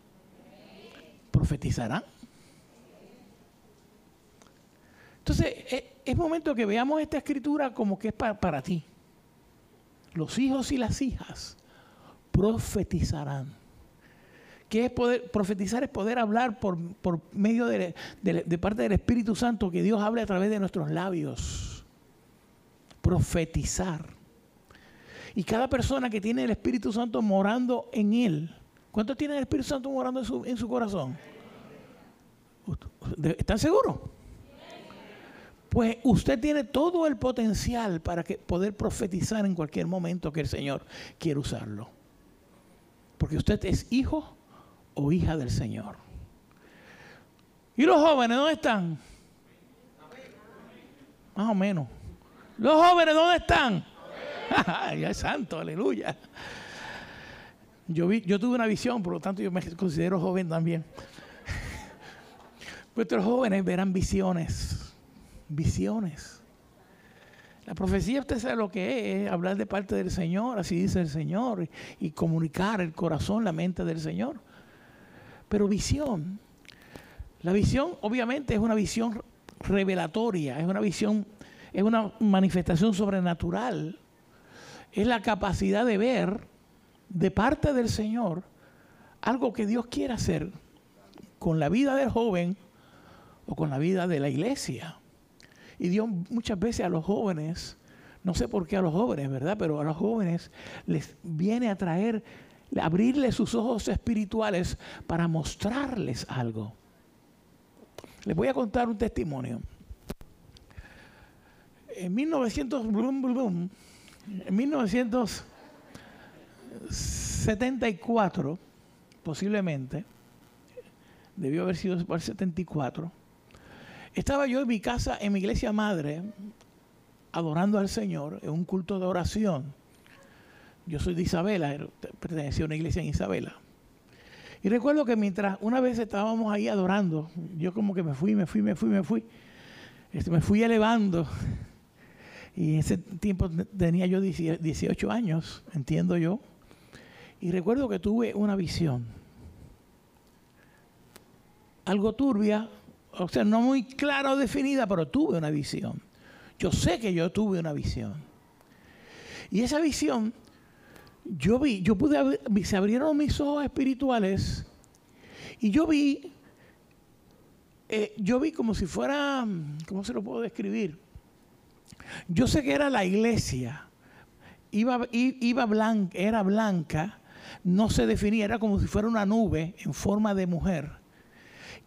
¿Profetizarán? Entonces, e, es momento que veamos esta escritura como que es para, ti. Los hijos y las hijas profetizarán. ¿Qué es poder? Profetizar es poder hablar por, medio de, de, parte del Espíritu Santo, que Dios hable a través de nuestros labios. Profetizar. Y cada persona que tiene el Espíritu Santo morando en él, ¿cuántos tienen el Espíritu Santo morando en su, en su corazón? ¿Están seguros? Pues usted tiene todo el potencial para poder profetizar en cualquier momento que el Señor quiera usarlo. Porque usted es hijo o hija del Señor. ¿Y los jóvenes dónde están? Más o menos. Los jóvenes dónde están? ya es santo, aleluya. Yo, vi, yo tuve una visión, por lo tanto yo me considero joven también. Vuestros jóvenes verán visiones visiones. La profecía usted sabe lo que es, hablar de parte del Señor, así dice el Señor, y, comunicar el corazón, la mente del Señor. Pero visión, la visión obviamente es una visión revelatoria, es una visión, es una manifestación sobrenatural, es la capacidad de ver de parte del Señor algo que Dios quiere hacer con la vida del joven o con la vida de la iglesia. Y Dios muchas veces a los jóvenes, no sé por qué a los jóvenes, ¿verdad? Pero a los jóvenes les viene a traer, abrirles sus ojos espirituales para mostrarles algo. Les voy a contar un testimonio. En 1900, en 1974, posiblemente, debió haber sido por el 74, estaba yo en mi casa, en mi iglesia madre, adorando al Señor en un culto de oración. Yo soy de Isabela, pertenecía a una iglesia en Isabela. Y recuerdo que mientras una vez estábamos ahí adorando, yo como que me fui, me fui, me fui, me fui. Este, me fui elevando. Y en ese tiempo tenía yo 18 años, entiendo yo. Y recuerdo que tuve una visión. Algo turbia, o sea, no muy clara o definida, pero tuve una visión. Yo sé que yo tuve una visión. Y esa visión, yo vi, yo pude, se abrieron mis ojos espirituales y yo vi, eh, yo vi como si fuera, ¿cómo se lo puedo describir? Yo sé que era la iglesia, iba, iba blanca, era blanca, no se definía, era como si fuera una nube en forma de mujer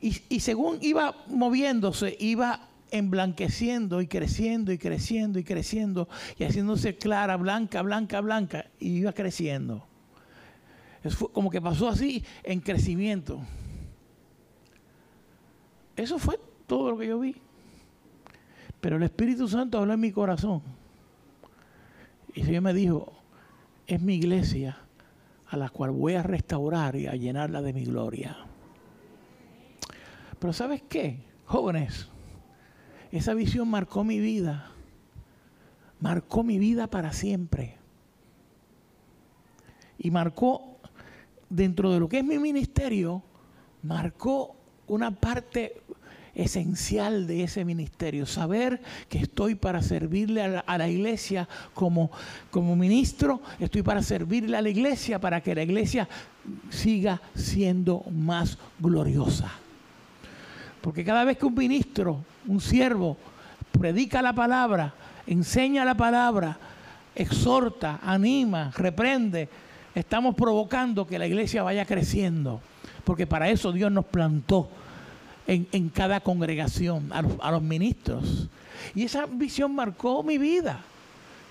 y, según iba moviéndose, iba emblanqueciendo y creciendo y creciendo y creciendo y haciéndose clara, blanca, blanca, blanca, y iba creciendo. Es como que pasó así en crecimiento. Eso fue todo lo que yo vi. Pero el Espíritu Santo habló en mi corazón. Y el me dijo, es mi iglesia a la cual voy a restaurar y a llenarla de mi gloria. Pero ¿sabes qué? Jóvenes, esa visión marcó mi vida. Marcó mi vida para siempre. Y marcó, dentro de lo que es mi ministerio, marcó una parte esencial de ese ministerio, saber que estoy para servirle a la, iglesia como, como ministro, estoy para servirle a la iglesia para que la iglesia siga siendo más gloriosa. Porque cada vez que un ministro, un siervo, predica la palabra, enseña la palabra, exhorta, anima, reprende, estamos provocando que la iglesia vaya creciendo, porque para eso Dios nos plantó en, cada congregación, a los, a los, ministros. Y esa visión marcó mi vida.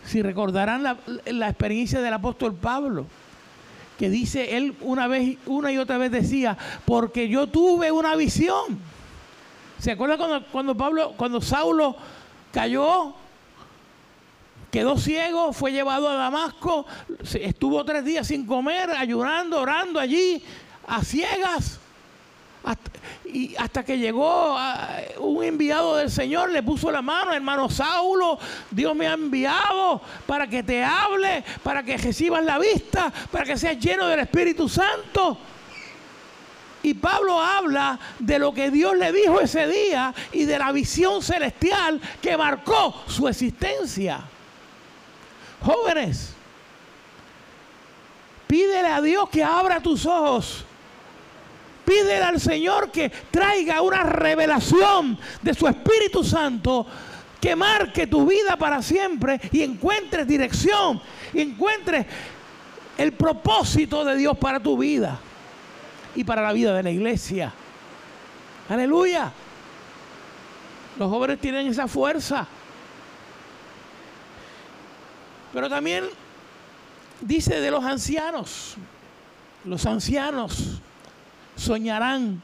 Si recordarán la, la experiencia del apóstol Pablo, que dice él una vez, una y otra vez decía, porque yo tuve una visión. ¿Se acuerdan cuando, cuando Pablo, cuando Saulo cayó quedó ciego, fue llevado a Damasco, estuvo tres días sin comer, ayunando, orando allí, a ciegas. y hasta que llegó un enviado del Señor, le puso la mano, hermano Saulo, Dios me ha enviado para que te hable, para que recibas la vista, para que seas lleno del Espíritu Santo. Y Pablo habla de lo que Dios le dijo ese día y de la visión celestial que marcó su existencia. Jóvenes, pídele a Dios que abra tus ojos. Pídele al Señor que traiga una revelación de su Espíritu Santo que marque tu vida para siempre y encuentres dirección, y encuentres el propósito de Dios para tu vida y para la vida de la iglesia. Aleluya. Los jóvenes tienen esa fuerza. Pero también dice de los ancianos, los ancianos soñarán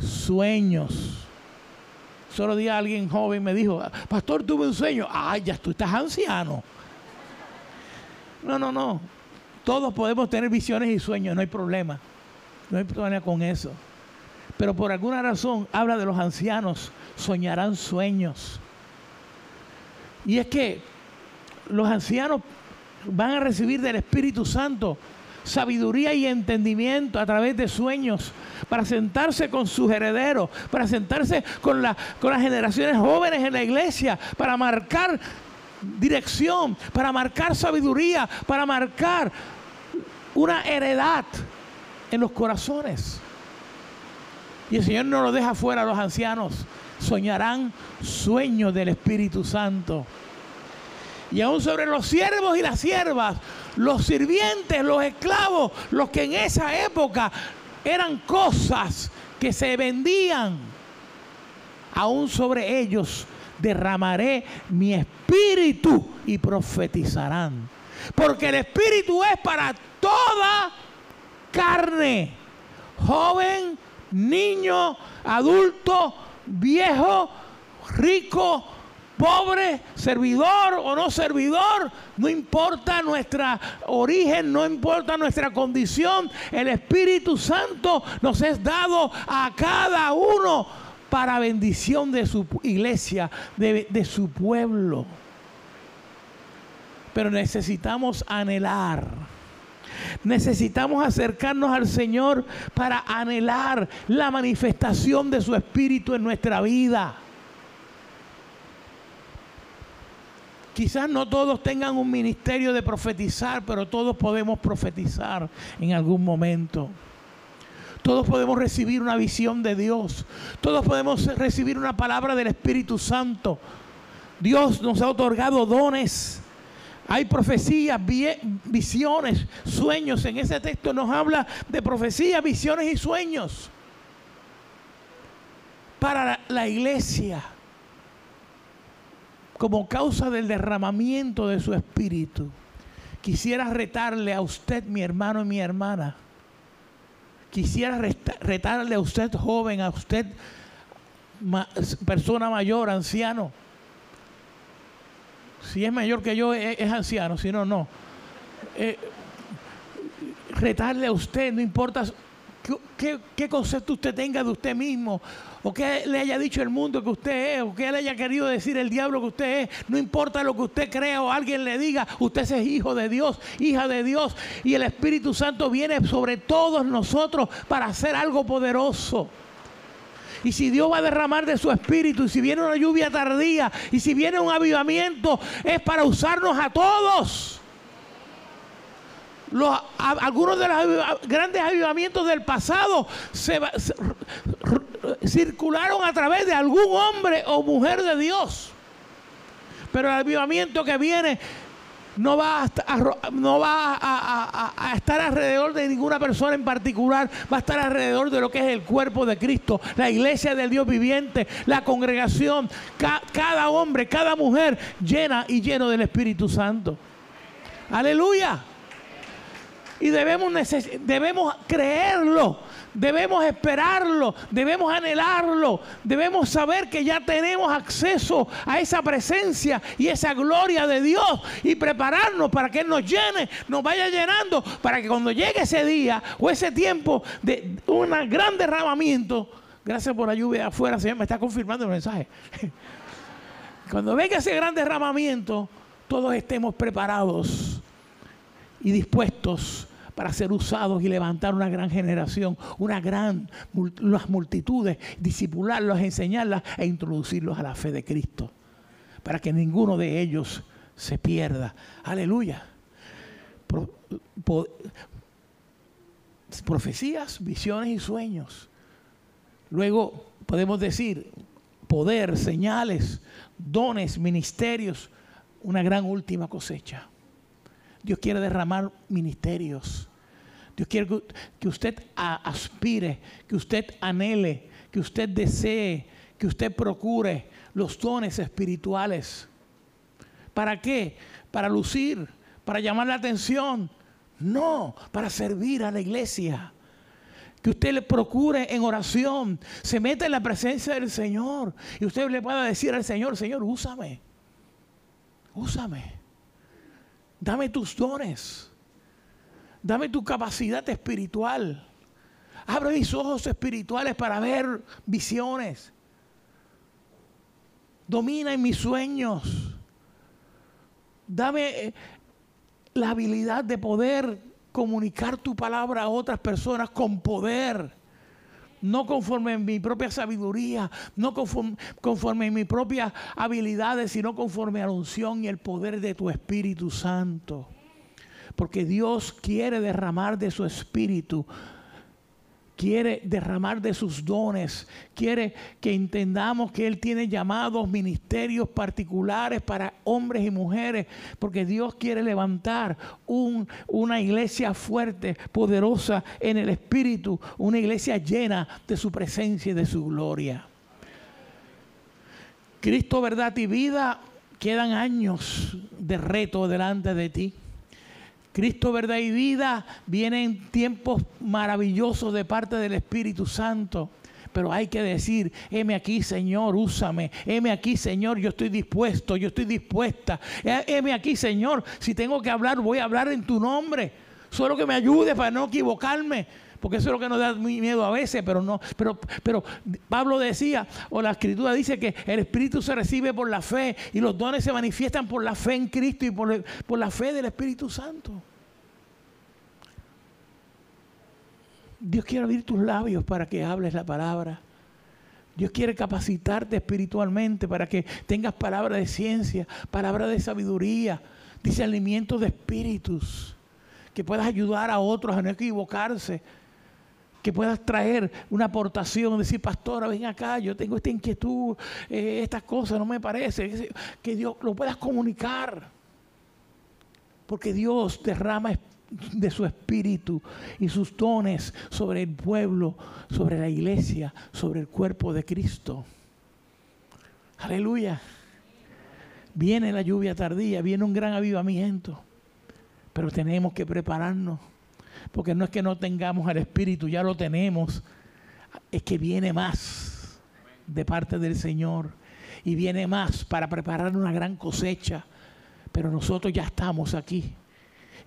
sueños. Solo día alguien joven me dijo, pastor, tuve un sueño. Ay, ya tú estás anciano. No, no, no. Todos podemos tener visiones y sueños, no hay problema. No hay problema con eso. Pero por alguna razón habla de los ancianos, soñarán sueños. Y es que los ancianos van a recibir del Espíritu Santo sabiduría y entendimiento a través de sueños para sentarse con sus herederos, para sentarse con, con las generaciones jóvenes en la iglesia, para marcar dirección, para marcar sabiduría, para marcar una heredad en los corazones. Y el Señor no lo deja fuera a los ancianos. Soñarán sueños del Espíritu Santo y aún sobre los siervos y las siervas, los sirvientes, los esclavos, los que en esa época eran cosas que se vendían, aún sobre ellos derramaré mi espíritu y profetizarán. Porque el espíritu es para toda carne, joven, niño, adulto, viejo, rico, pobre, servidor o no servidor, no importa nuestra origen, no importa nuestra condición, el Espíritu Santo nos es dado a cada uno para bendición de su iglesia, de, de su pueblo. Pero necesitamos anhelar. Necesitamos acercarnos al Señor para anhelar la manifestación de su Espíritu en nuestra vida. Quizás no todos tengan un ministerio de profetizar, pero todos podemos profetizar en algún momento. Todos podemos recibir una visión de Dios. Todos podemos recibir una palabra del Espíritu Santo. Dios nos ha otorgado dones. Hay profecías, visiones, sueños. En ese texto nos habla de profecías, visiones y sueños para la iglesia como causa del derramamiento de su espíritu. Quisiera retarle a usted, mi hermano y mi hermana. Quisiera retarle a usted, joven, a usted, persona mayor, anciano. Si es mayor que yo, es, anciano, si no, no. Eh, retarle a usted, no importa qué, concepto usted tenga de usted mismo, o qué le haya dicho el mundo que usted es, o qué le haya querido decir el diablo que usted es, no importa lo que usted crea o alguien le diga, usted es hijo de Dios, hija de Dios, y el Espíritu Santo viene sobre todos nosotros para hacer algo poderoso. Y si Dios va a derramar de su espíritu, y si viene una lluvia tardía, y si viene un avivamiento, es para usarnos a todos algunos de los grandes avivamientos del pasado circularon a través de algún hombre o mujer de Dios. Pero el avivamiento que viene no va, a, estar alrededor de ninguna persona en particular, va a estar alrededor de lo que es el cuerpo de Cristo, la iglesia del Dios viviente, la congregación, cada hombre, cada mujer llena y lleno del Espíritu Santo. Aleluya. Y debemos, debemos creerlo Debemos esperarlo, debemos anhelarlo, debemos saber que ya tenemos acceso a esa presencia y esa gloria de Dios y prepararnos para que Él nos llene, nos vaya llenando, para que cuando llegue ese día o ese tiempo de un gran derramamiento, gracias por la lluvia afuera, Señor, me está confirmando el mensaje. Cuando venga ese gran derramamiento, todos estemos preparados y dispuestos para ser usados y levantar una gran generación, una gran, las multitudes, disipularlos, enseñarlas e introducirlos a la fe de Cristo, para que ninguno de ellos se pierda. Aleluya. profecías, visiones y sueños. Luego podemos decir poder, señales, dones, ministerios, una gran última cosecha. Dios quiere derramar ministerios. Dios quiere que usted aspire, que usted anhele, que usted desee, que usted procure los dones espirituales. ¿Para qué? Para lucir, para llamar la atención. No, para servir a la iglesia. Que usted le procure en oración, se meta en la presencia del Señor y usted le pueda decir al Señor, Señor, úsame, úsame. Dame tus dones. Dame tu capacidad espiritual. Abre mis ojos espirituales para ver visiones. Domina en mis sueños. Dame eh, la habilidad de poder comunicar tu palabra a otras personas con poder. No conforme en mi propia sabiduría, no conforme, en mis propias habilidades, sino conforme a la unción y el poder de tu Espíritu Santo. Porque Dios quiere derramar de su espíritu quiere derramar de sus dones, quiere que entendamos que Él tiene llamados ministerios particulares para hombres y mujeres, porque Dios quiere levantar una iglesia fuerte, poderosa en el Espíritu, una iglesia llena de su presencia y de su gloria. Cristo, verdad y vida, quedan años de reto delante de ti. Cristo, verdad y vida, vienen tiempos maravillosos de parte del Espíritu Santo. Pero hay que decir, heme aquí, Señor, úsame. Heme aquí, Señor, yo estoy dispuesto, yo estoy dispuesta. Heme aquí, Señor, si tengo que hablar, voy a hablar en tu nombre. Solo que me ayude para no equivocarme. Porque eso es lo que nos da miedo a veces, pero no, pero, pero Pablo decía, o la escritura dice que el Espíritu se recibe por la fe y los dones se manifiestan por la fe en Cristo y por, la fe del Espíritu Santo. Dios quiere abrir tus labios para que hables la palabra. Dios quiere capacitarte espiritualmente para que tengas palabra de ciencia, palabra de sabiduría, discernimiento de espíritus, que puedas ayudar a otros a no equivocarse, que puedas traer una aportación, decir, pastora, ven acá, yo tengo esta inquietud, eh, estas cosas no me parece, que Dios lo puedas comunicar. Porque Dios derrama de su espíritu y sus dones sobre el pueblo, sobre la iglesia, sobre el cuerpo de Cristo. Aleluya. Viene la lluvia tardía, viene un gran avivamiento, pero tenemos que prepararnos porque no es que no tengamos al Espíritu, ya lo tenemos. Es que viene más de parte del Señor. Y viene más para preparar una gran cosecha. Pero nosotros ya estamos aquí.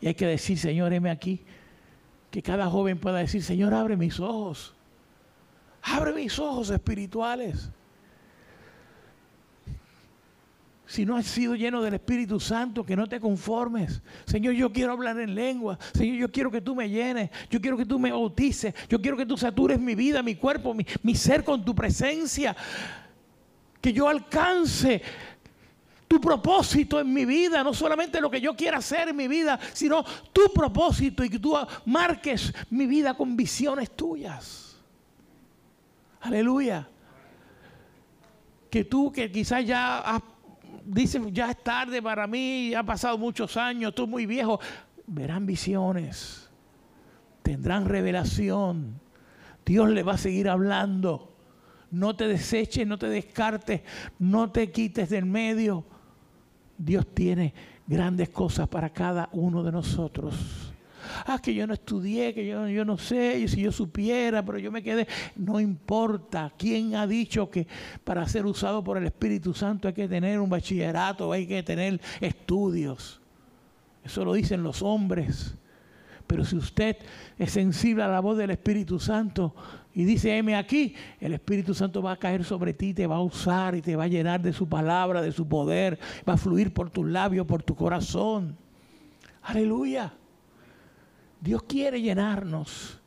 Y hay que decir, Señor, heme aquí. Que cada joven pueda decir, Señor, abre mis ojos. Abre mis ojos espirituales. Si no has sido lleno del Espíritu Santo, que no te conformes. Señor, yo quiero hablar en lengua. Señor, yo quiero que tú me llenes. Yo quiero que tú me bautices. Yo quiero que tú satures mi vida, mi cuerpo, mi, mi ser con tu presencia. Que yo alcance tu propósito en mi vida, no solamente lo que yo quiera hacer en mi vida, sino tu propósito y que tú marques mi vida con visiones tuyas. Aleluya. Que tú que quizás ya has dicen, ya es tarde para mí, han pasado muchos años, estoy muy viejo. Verán visiones, tendrán revelación. Dios le va a seguir hablando. No te deseches, no te descartes, no te quites del medio. Dios tiene grandes cosas para cada uno de nosotros. Ah, que yo no estudié, que yo, yo no sé, y si yo supiera, pero yo me quedé. No importa. ¿Quién ha dicho que para ser usado por el Espíritu Santo hay que tener un bachillerato, hay que tener estudios? Eso lo dicen los hombres. Pero si usted es sensible a la voz del Espíritu Santo y dice, heme aquí, el Espíritu Santo va a caer sobre ti, te va a usar y te va a llenar de su palabra, de su poder, va a fluir por tus labios, por tu corazón. Aleluya. Dios quiere llenarnos.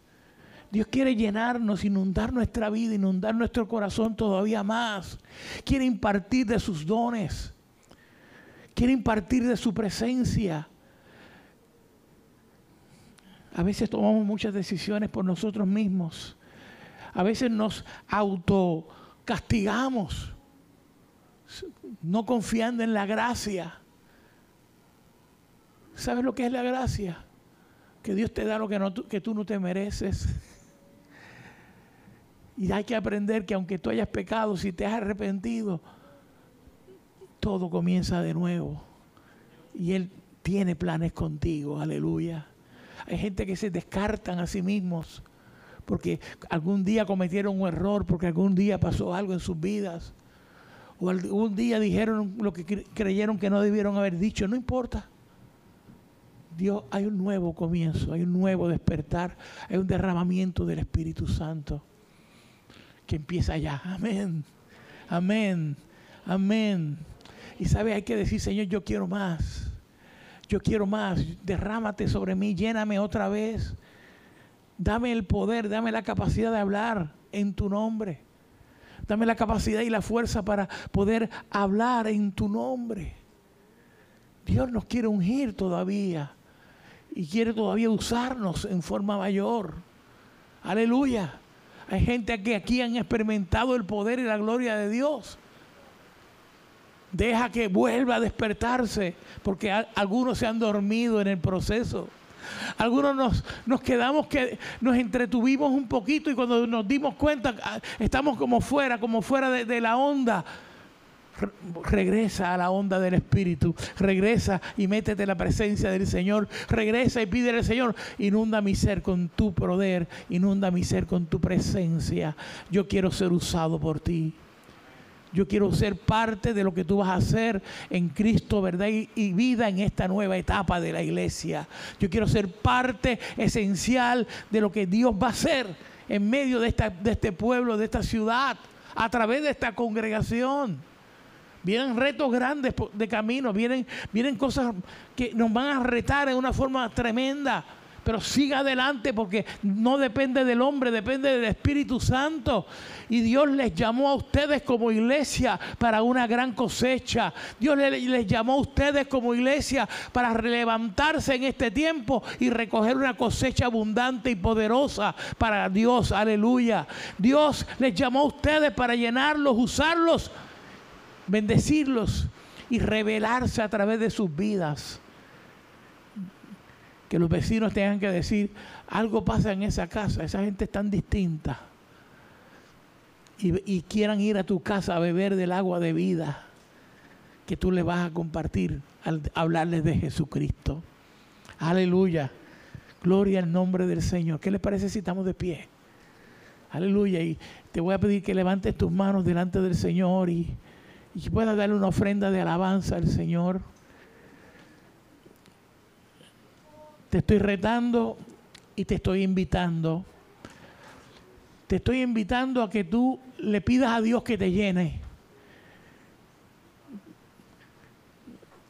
Dios quiere llenarnos, inundar nuestra vida, inundar nuestro corazón todavía más. Quiere impartir de sus dones. Quiere impartir de su presencia. A veces tomamos muchas decisiones por nosotros mismos. A veces nos autocastigamos, no confiando en la gracia. ¿Sabes lo que es la gracia? Que Dios te da lo que, que tú no te mereces. Y hay que aprender que aunque tú hayas pecado, si te has arrepentido, todo comienza de nuevo. Y Él tiene planes contigo, aleluya. Hay gente que se descartan a sí mismos porque algún día cometieron un error, porque algún día pasó algo en sus vidas, o algún día dijeron lo que creyeron que no debieron haber dicho, no importa. Dios, hay un nuevo comienzo, hay un nuevo despertar, hay un derramamiento del Espíritu Santo que empieza ya. Amén, amén, amén. Y sabe, hay que decir, Señor, yo quiero más. Yo quiero más. Derrámate sobre mí, lléname otra vez. Dame el poder, dame la capacidad de hablar en tu nombre. Dame la capacidad y la fuerza para poder hablar en tu nombre. Dios nos quiere ungir todavía y quiere todavía usarnos en forma mayor. Aleluya. Hay gente que aquí han experimentado el poder y la gloria de Dios. Deja que vuelva a despertarse, porque algunos se han dormido en el proceso. Algunos nos, nos quedamos que nos entretuvimos un poquito y cuando nos dimos cuenta ah, estamos como fuera, como fuera de la onda regresa a la onda del Espíritu, regresa y métete en la presencia del Señor, regresa y pídele al Señor, inunda mi ser con tu poder, inunda mi ser con tu presencia. Yo quiero ser usado por ti. Yo quiero ser parte de lo que tú vas a hacer en Cristo, verdad y, vida en esta nueva etapa de la iglesia. Yo quiero ser parte esencial de lo que Dios va a hacer en medio de, este pueblo, de esta ciudad, a través de esta congregación. Vienen retos grandes de camino, vienen, vienen cosas que nos van a retar en una forma tremenda. Pero siga adelante porque no depende del hombre, depende del Espíritu Santo. Y Dios les llamó a ustedes como iglesia para una gran cosecha. Dios les, llamó a ustedes como iglesia para levantarse en este tiempo y recoger una cosecha abundante y poderosa para Dios. Aleluya. Dios les llamó a ustedes para llenarlos, usarlos bendecirlos y revelarse a través de sus vidas. Que los vecinos tengan que decir, algo pasa en esa casa, esa gente es tan distinta. Y, quieran ir a tu casa a beber del agua de vida que tú le vas a compartir al hablarles de Jesucristo. Aleluya. Gloria al nombre del Señor. ¿Qué les parece si estamos de pie? Aleluya. Y te voy a pedir que levantes tus manos delante del Señor y y pueda darle una ofrenda de alabanza al Señor. Te estoy retando y te estoy invitando. Te estoy invitando a que tú le pidas a Dios que te llene.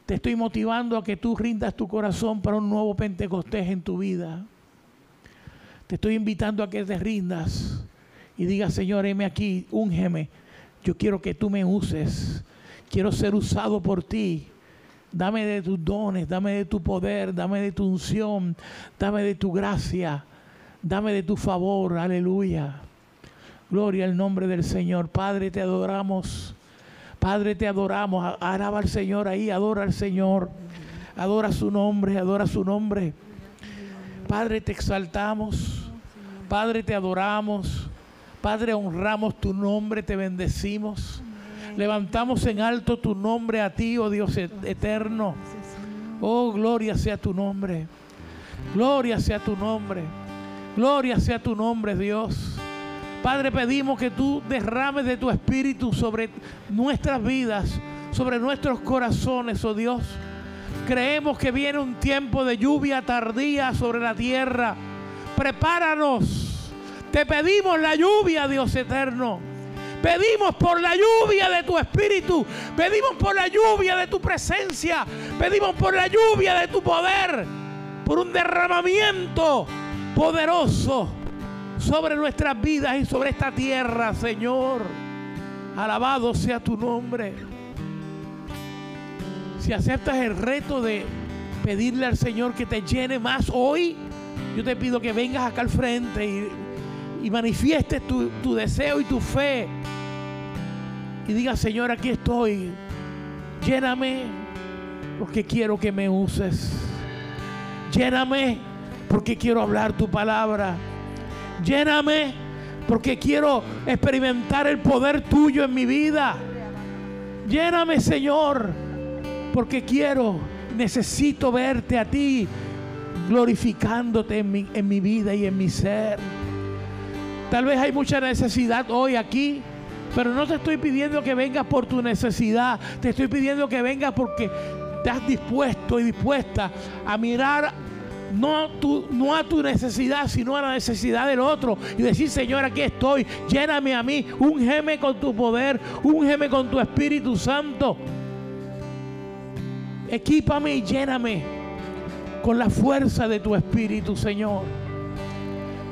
Te estoy motivando a que tú rindas tu corazón para un nuevo Pentecostés en tu vida. Te estoy invitando a que te rindas y digas, Señor, heme aquí, úngeme yo quiero que tú me uses. Quiero ser usado por ti. Dame de tus dones, dame de tu poder, dame de tu unción, dame de tu gracia, dame de tu favor. Aleluya. Gloria al nombre del Señor. Padre, te adoramos. Padre, te adoramos. Alaba al Señor ahí, adora al Señor. Adora su nombre, adora su nombre. Padre, te exaltamos. Padre, te adoramos. Padre, honramos tu nombre, te bendecimos. Levantamos en alto tu nombre a ti, oh Dios eterno. Oh, gloria sea tu nombre. Gloria sea tu nombre. Gloria sea tu nombre, Dios. Padre, pedimos que tú derrames de tu espíritu sobre nuestras vidas, sobre nuestros corazones, oh Dios. Creemos que viene un tiempo de lluvia tardía sobre la tierra. Prepáranos. Te pedimos la lluvia, Dios eterno. Pedimos por la lluvia de tu espíritu. Pedimos por la lluvia de tu presencia. Pedimos por la lluvia de tu poder. Por un derramamiento poderoso sobre nuestras vidas y sobre esta tierra, Señor. Alabado sea tu nombre. Si aceptas el reto de pedirle al Señor que te llene más hoy, yo te pido que vengas acá al frente y, y manifiestes tu, tu deseo y tu fe. Y digas, Señor, aquí estoy. Lléname porque quiero que me uses. Lléname porque quiero hablar tu palabra. Lléname porque quiero experimentar el poder tuyo en mi vida. Lléname, Señor, porque quiero, necesito verte a ti glorificándote en mi, en mi vida y en mi ser. Tal vez hay mucha necesidad hoy aquí, pero no te estoy pidiendo que vengas por tu necesidad, te estoy pidiendo que vengas porque estás dispuesto y dispuesta a mirar no, a tu necesidad, sino a la necesidad del otro. Y decir, Señor, aquí estoy, lléname a mí, úngeme con tu poder, úngeme con tu Espíritu Santo. Equípame y lléname con la fuerza de tu Espíritu, Señor.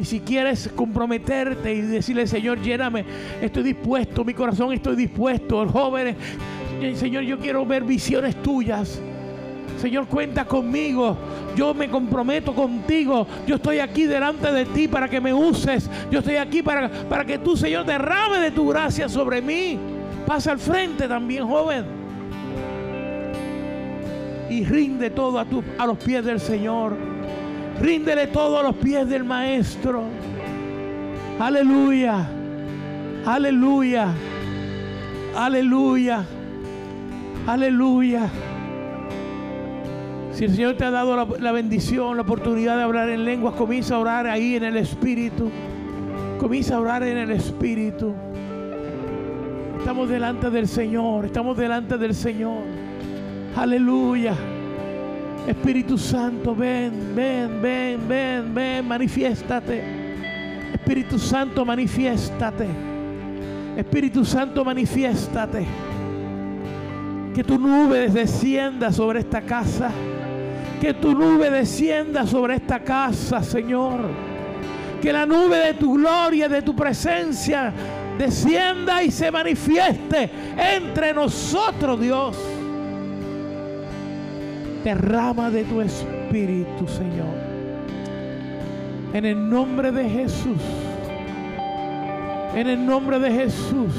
Y si quieres comprometerte y decirle, Señor, lléname, estoy dispuesto, mi corazón estoy dispuesto, jóvenes, Señor, yo quiero ver visiones tuyas. Señor, cuenta conmigo. Yo me comprometo contigo. Yo estoy aquí delante de ti para que me uses. Yo estoy aquí para, para que tú, Señor, derrame de tu gracia sobre mí. Pasa al frente también, joven. Y rinde todo a, tu, a los pies del Señor. Ríndele todo a los pies del Maestro. Aleluya. Aleluya. Aleluya. Aleluya. Si el Señor te ha dado la, la, bendición, la oportunidad de hablar en lenguas, comienza a orar ahí en el Espíritu. Comienza a orar en el Espíritu. Estamos delante del Señor, estamos delante del Señor. Aleluya. Espíritu Santo, ven, ven, ven, ven, ven, manifiéstate. Espíritu Santo, manifiéstate. Espíritu Santo, manifiéstate. Que tu nube descienda sobre esta casa. Que tu nube descienda sobre esta casa, Señor. Que la nube de tu gloria, de tu presencia, descienda y se manifieste entre nosotros, Dios. Derrama de tu espíritu, Señor. En el nombre de Jesús. En el nombre de Jesús.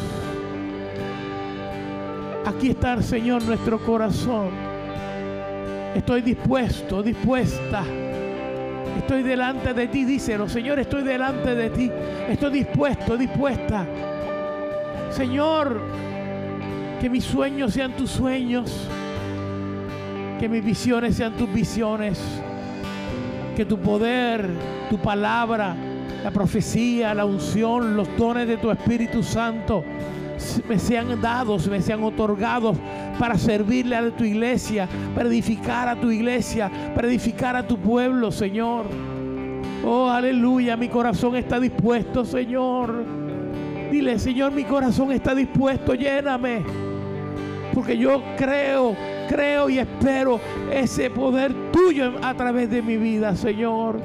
Aquí está, Señor, nuestro corazón. Estoy dispuesto, dispuesta. Estoy delante de ti, díselo. Señor, estoy delante de ti. Estoy dispuesto, dispuesta. Señor, que mis sueños sean tus sueños. Que mis visiones sean tus visiones. Que tu poder, tu palabra, la profecía, la unción, los dones de tu Espíritu Santo me sean dados, me sean otorgados para servirle a tu iglesia, para edificar a tu iglesia, para edificar a tu pueblo, Señor. Oh, aleluya, mi corazón está dispuesto, Señor. Dile, Señor, mi corazón está dispuesto, lléname. Porque yo creo, creo y espero ese poder tuyo a través de mi vida, Señor.